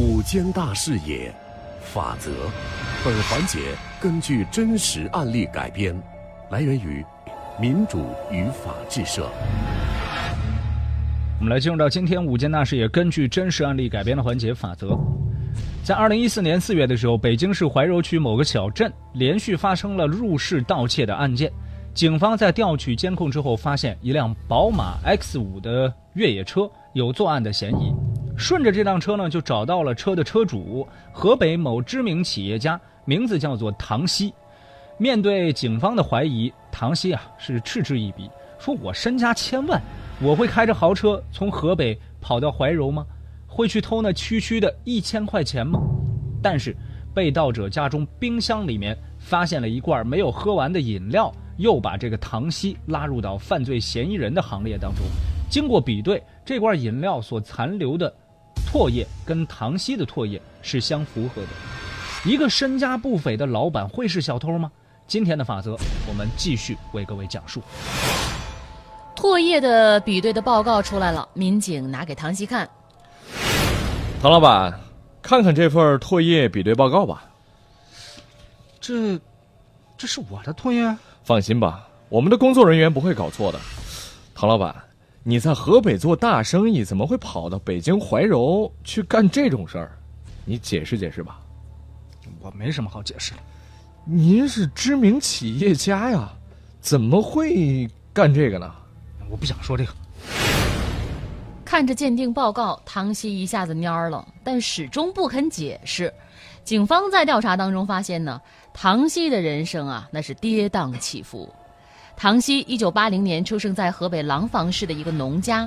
五间大视野，法则。本环节根据真实案例改编，来源于民主与法治社。我们来进入到今天五间大视野根据真实案例改编的环节法则。在二零一四年四月的时候，北京市怀柔区某个小镇连续发生了入室盗窃的案件。警方在调取监控之后，发现一辆宝马 X 五的越野车有作案的嫌疑。顺着这辆车呢，就找到了车的车主，河北某知名企业家，名字叫做唐熙。面对警方的怀疑，唐熙啊是嗤之以鼻，说我身家千万，我会开着豪车从河北跑到怀柔吗？会去偷那区区的一千块钱吗？但是，被盗者家中冰箱里面发现了一罐没有喝完的饮料，又把这个唐熙拉入到犯罪嫌疑人的行列当中。经过比对，这罐饮料所残留的。唾液跟唐熙的唾液是相符合的，一个身家不菲的老板会是小偷吗？今天的法则，我们继续为各位讲述。唾液的比对的报告出来了，民警拿给唐熙看。唐老板，看看这份唾液比对报告吧。这，这是我的唾液？放心吧，我们的工作人员不会搞错的。唐老板。你在河北做大生意，怎么会跑到北京怀柔去干这种事儿？你解释解释吧。我没什么好解释的。您是知名企业家呀，怎么会干这个呢？我不想说这个。看着鉴定报告，唐熙一下子蔫了，但始终不肯解释。警方在调查当中发现呢，唐熙的人生啊，那是跌宕起伏。唐熙一九八零年出生在河北廊坊市的一个农家，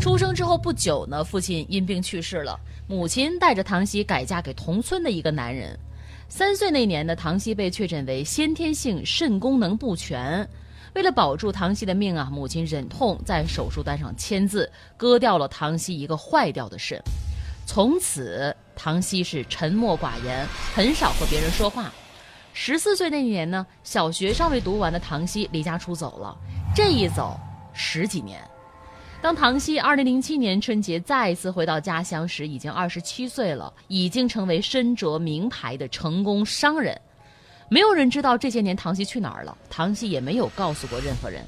出生之后不久呢，父亲因病去世了，母亲带着唐熙改嫁给同村的一个男人。三岁那年呢，唐熙被确诊为先天性肾功能不全，为了保住唐熙的命啊，母亲忍痛在手术单上签字，割掉了唐熙一个坏掉的肾。从此，唐熙是沉默寡言，很少和别人说话。十四岁那年呢，小学尚未读完的唐熙离家出走了，这一走十几年。当唐熙二零零七年春节再一次回到家乡时，已经二十七岁了，已经成为身着名牌的成功商人。没有人知道这些年唐熙去哪儿了，唐熙也没有告诉过任何人。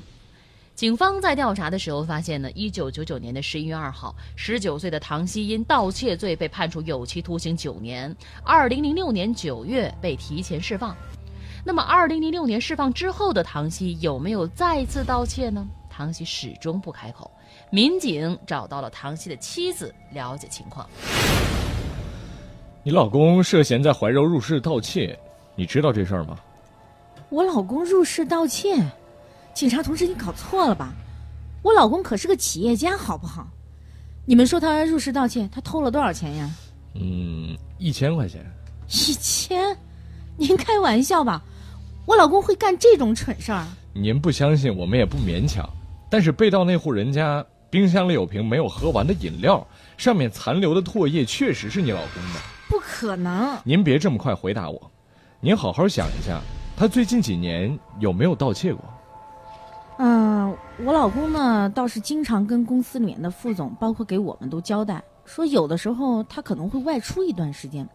警方在调查的时候发现呢，一九九九年的十一月二号，十九岁的唐熙因盗窃罪被判处有期徒刑九年。二零零六年九月被提前释放。那么，二零零六年释放之后的唐熙有没有再次盗窃呢？唐熙始终不开口。民警找到了唐熙的妻子，了解情况。你老公涉嫌在怀柔入室盗窃，你知道这事儿吗？我老公入室盗窃。警察同志，你搞错了吧？我老公可是个企业家，好不好？你们说他入室盗窃，他偷了多少钱呀？嗯，一千块钱。一千？您开玩笑吧？我老公会干这种蠢事儿？您不相信，我们也不勉强。但是被盗那户人家冰箱里有瓶没有喝完的饮料，上面残留的唾液确实是你老公的。不可能！您别这么快回答我，您好好想一下，他最近几年有没有盗窃过？嗯，我老公呢倒是经常跟公司里面的副总，包括给我们都交代，说有的时候他可能会外出一段时间，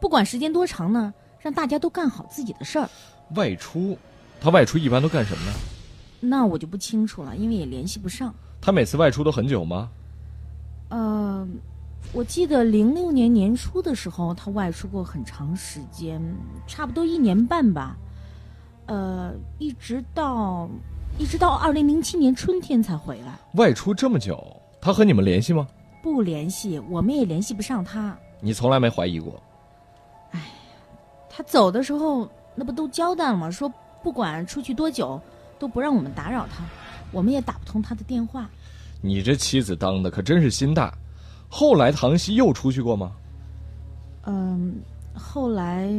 不管时间多长呢，让大家都干好自己的事儿。外出，他外出一般都干什么呢？那我就不清楚了，因为也联系不上。他每次外出都很久吗？呃，我记得零六年年初的时候，他外出过很长时间，差不多一年半吧。呃，一直到。一直到二零零七年春天才回来。外出这么久，他和你们联系吗？不联系，我们也联系不上他。你从来没怀疑过？哎，他走的时候那不都交代了吗？说不管出去多久，都不让我们打扰他，我们也打不通他的电话。你这妻子当的可真是心大。后来唐熙又出去过吗？嗯，后来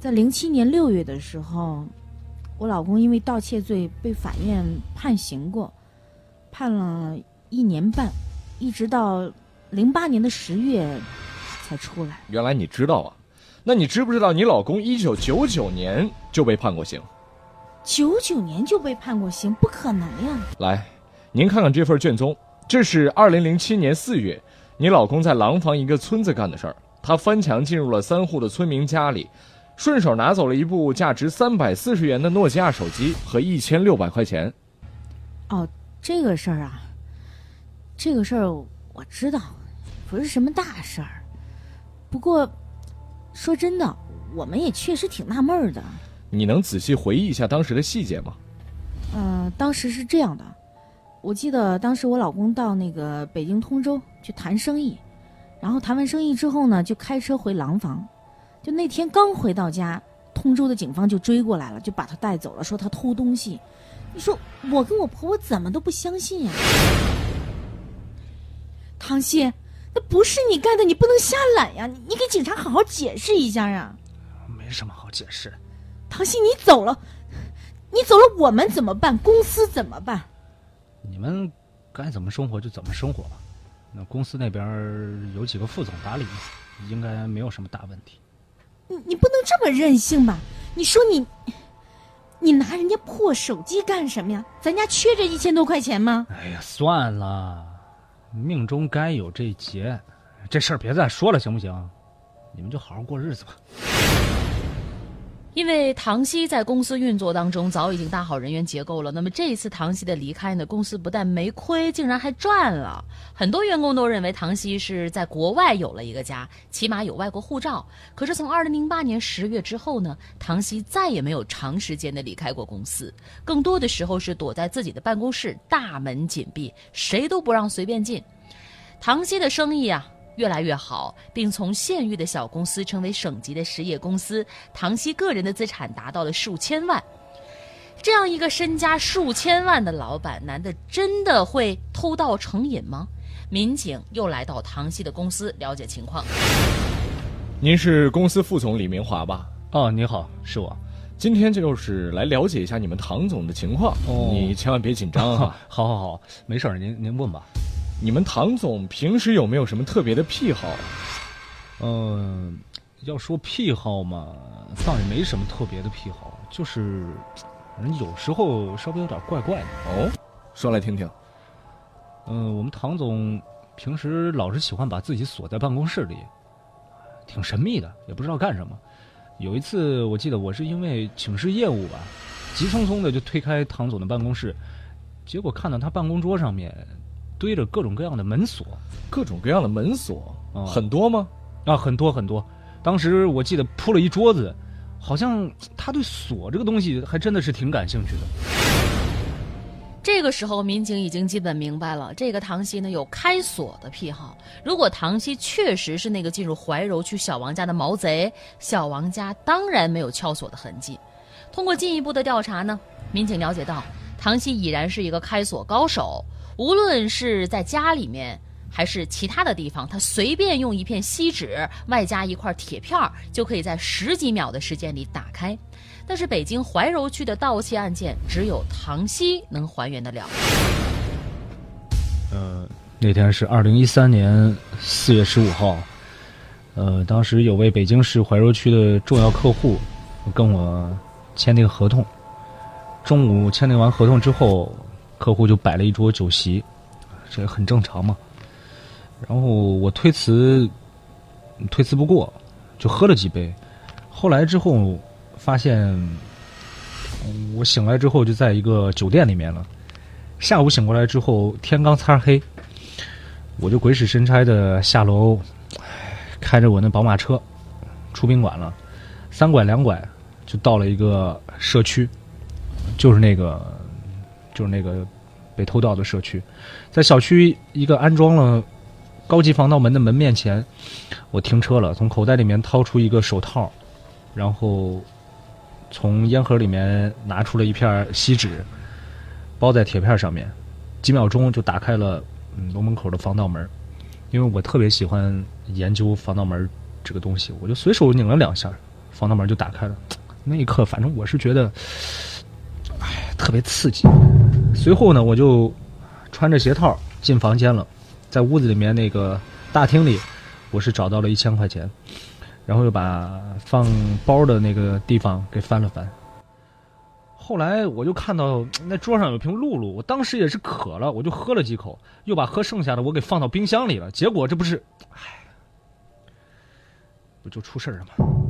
在零七年六月的时候。我老公因为盗窃罪被法院判刑过，判了一年半，一直到零八年的十月才出来。原来你知道啊？那你知不知道你老公一九九九年就被判过刑？九九年就被判过刑？不可能呀！来，您看看这份卷宗，这是二零零七年四月你老公在廊坊一个村子干的事儿，他翻墙进入了三户的村民家里，顺手拿走了一部价值三百四十元的诺基亚手机和一千六百块钱。哦，这个事儿啊，这个事儿我知道，不是什么大事儿。不过，说真的，我们也确实挺纳闷儿的。你能仔细回忆一下当时的细节吗？嗯，当时是这样的，我记得当时我老公到那个北京通州去谈生意，然后谈完生意之后呢，就开车回廊坊。就那天刚回到家，通州的警方就追过来了，就把他带走了，说他偷东西。你说我跟我婆婆怎么都不相信呀？唐鑫，那不是你干的，你不能瞎懒呀！你你给警察好好解释一下啊！没什么好解释。唐鑫，你走了，你走了，我们怎么办？公司怎么办？你们该怎么生活就怎么生活吧。那公司那边有几个副总打理，应该没有什么大问题。你你不能这么任性吧？你说你，你拿人家破手机干什么呀？咱家缺这一千多块钱吗？哎呀，算了，命中该有这劫，这事儿别再说了，行不行？你们就好好过日子吧。因为唐熙在公司运作当中早已经搭好人员结构了，那么这一次唐熙的离开呢，公司不但没亏，竟然还赚了。很多员工都认为唐熙是在国外有了一个家，起码有外国护照。可是从二零零八年十月之后呢，唐熙再也没有长时间的离开过公司，更多的时候是躲在自己的办公室，大门紧闭，谁都不让随便进。唐熙的生意啊。越来越好，并从县域的小公司成为省级的实业公司。唐熙个人的资产达到了数千万，这样一个身家数千万的老板，难道真的会偷盗成瘾吗？民警又来到唐熙的公司了解情况。您是公司副总李明华吧？哦，你好，是我。今天就是来了解一下你们唐总的情况，哦你千万别紧张啊。好好好，没事儿，您您问吧。你们唐总平时有没有什么特别的癖好？嗯、要说癖好嘛，倒也没什么特别的癖好，就是反正有时候稍微有点怪怪的。哦，说来听听。嗯、我们唐总平时老是喜欢把自己锁在办公室里，挺神秘的，也不知道干什么。有一次，我记得我是因为请示业务吧，急匆匆的就推开唐总的办公室，结果看到他办公桌上面堆着各种各样的门锁各种各样的门锁，哦很多吗？啊，很多很多。当时我记得铺了一桌子，好像他对锁这个东西还真的是挺感兴趣的。这个时候，民警已经基本明白了，这个唐熙呢有开锁的癖好。如果唐熙确实是那个进入怀柔区小王家的毛贼，小王家当然没有撬锁的痕迹。通过进一步的调查呢，民警了解到，唐熙已然是一个开锁高手，无论是在家里面。还是其他的地方，他随便用一片锡纸外加一块铁片，就可以在十几秒的时间里打开。但是北京怀柔区的盗窃案件，只有唐熙能还原得了。呃，那天是二零一三年四月十五号，呃，当时有位北京市怀柔区的重要客户跟我签订合同。中午签订完合同之后，客户就摆了一桌酒席，这很正常嘛。然后我推辞，推辞不过，就喝了几杯。后来之后发现，我醒来之后就在一个酒店里面了。下午醒过来之后，天刚擦黑，我就鬼使神差的下楼，开着我那宝马车出宾馆了。三拐两拐就到了一个社区，就是那个，就是那个被偷盗的社区，在小区一个安装了高级防盗门的门面前，我停车了，从口袋里面掏出一个手套，然后从烟盒里面拿出了一片锡纸，包在铁片上面，几秒钟就打开了嗯楼门口的防盗门。因为我特别喜欢研究防盗门这个东西，我就随手拧了两下，防盗门就打开了。那一刻，反正我是觉得，特别刺激。随后呢，我就穿着鞋套进房间了，在屋子里面那个大厅里，我是找到了一千块钱，然后又把放包的那个地方给翻了翻。后来我就看到那桌上有瓶露露，我当时也是渴了，我就喝了几口，又把喝剩下的我给放到冰箱里了。结果这不是，唉，不就出事了吗？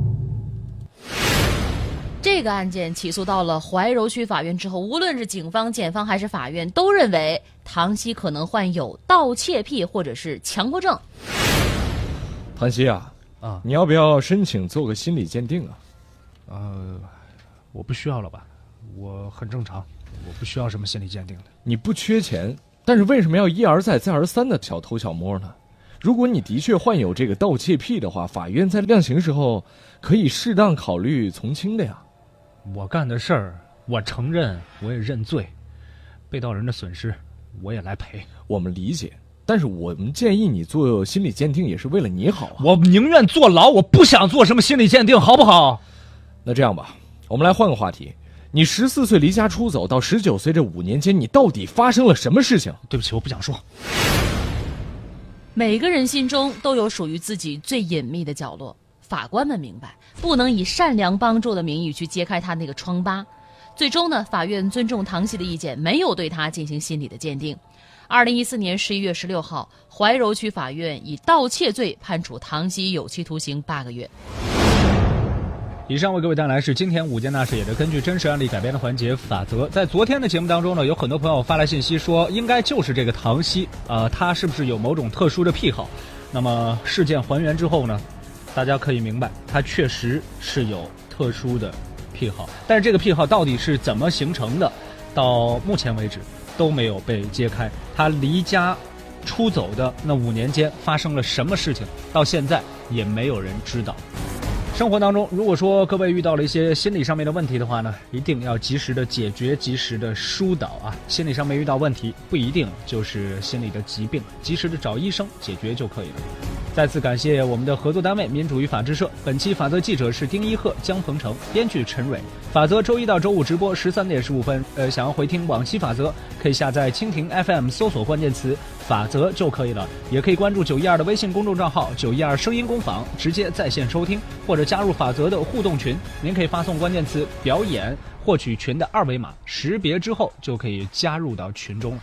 这个案件起诉到了怀柔区法院之后，无论是警方、检方还是法院，都认为唐熙可能患有盗窃癖或者是强迫症。唐熙啊，啊你要不要申请做个心理鉴定啊？呃，我不需要了吧？我很正常，我不需要什么心理鉴定的。你不缺钱，但是为什么要一而再、再而三的小偷小摸呢？如果你的确患有这个盗窃癖的话，法院在量刑时候可以适当考虑从轻的呀。我干的事儿，我承认，我也认罪，被盗人的损失，我也来赔。我们理解，但是我们建议你做心理鉴定也是为了你好啊。我宁愿坐牢，我不想做什么心理鉴定，好不好？那这样吧，我们来换个话题。你十四岁离家出走到十九岁这五年间，你到底发生了什么事情？对不起，我不想说。每个人心中都有属于自己最隐秘的角落。法官们明白，不能以善良帮助的名义去揭开他那个疮疤。最终呢，法院尊重唐熙的意见，没有对他进行心理的鉴定。二零一四年十一月十六号，怀柔区法院以盗窃罪判处唐熙有期徒刑八个月。以上为各位带来是今天五件大事也是根据真实案例改编的环节法则。在昨天的节目当中呢，有很多朋友发来信息说，应该就是这个唐熙，呃，他是不是有某种特殊的癖好？那么事件还原之后呢，大家可以明白，他确实是有特殊的癖好，但是这个癖好到底是怎么形成的，到目前为止都没有被揭开。他离家出走的那五年间发生了什么事情，到现在也没有人知道。生活当中，如果说各位遇到了一些心理上面的问题的话呢，一定要及时的解决，及时的疏导啊。心理上面遇到问题，不一定就是心理的疾病，及时的找医生解决就可以了。再次感谢我们的合作单位民主与法制社。本期法则记者是丁一鹤、江鹏程，编剧陈蕊。法则周一到周五直播十三点十五分。呃，想要回听往期法则，可以下载蜻蜓 FM 搜索关键词“法则”就可以了。也可以关注九一二的微信公众账号“九一二声音工坊”，直接在线收听，或者加入法则的互动群。您可以发送关键词“表演”获取群的二维码，识别之后就可以加入到群中了。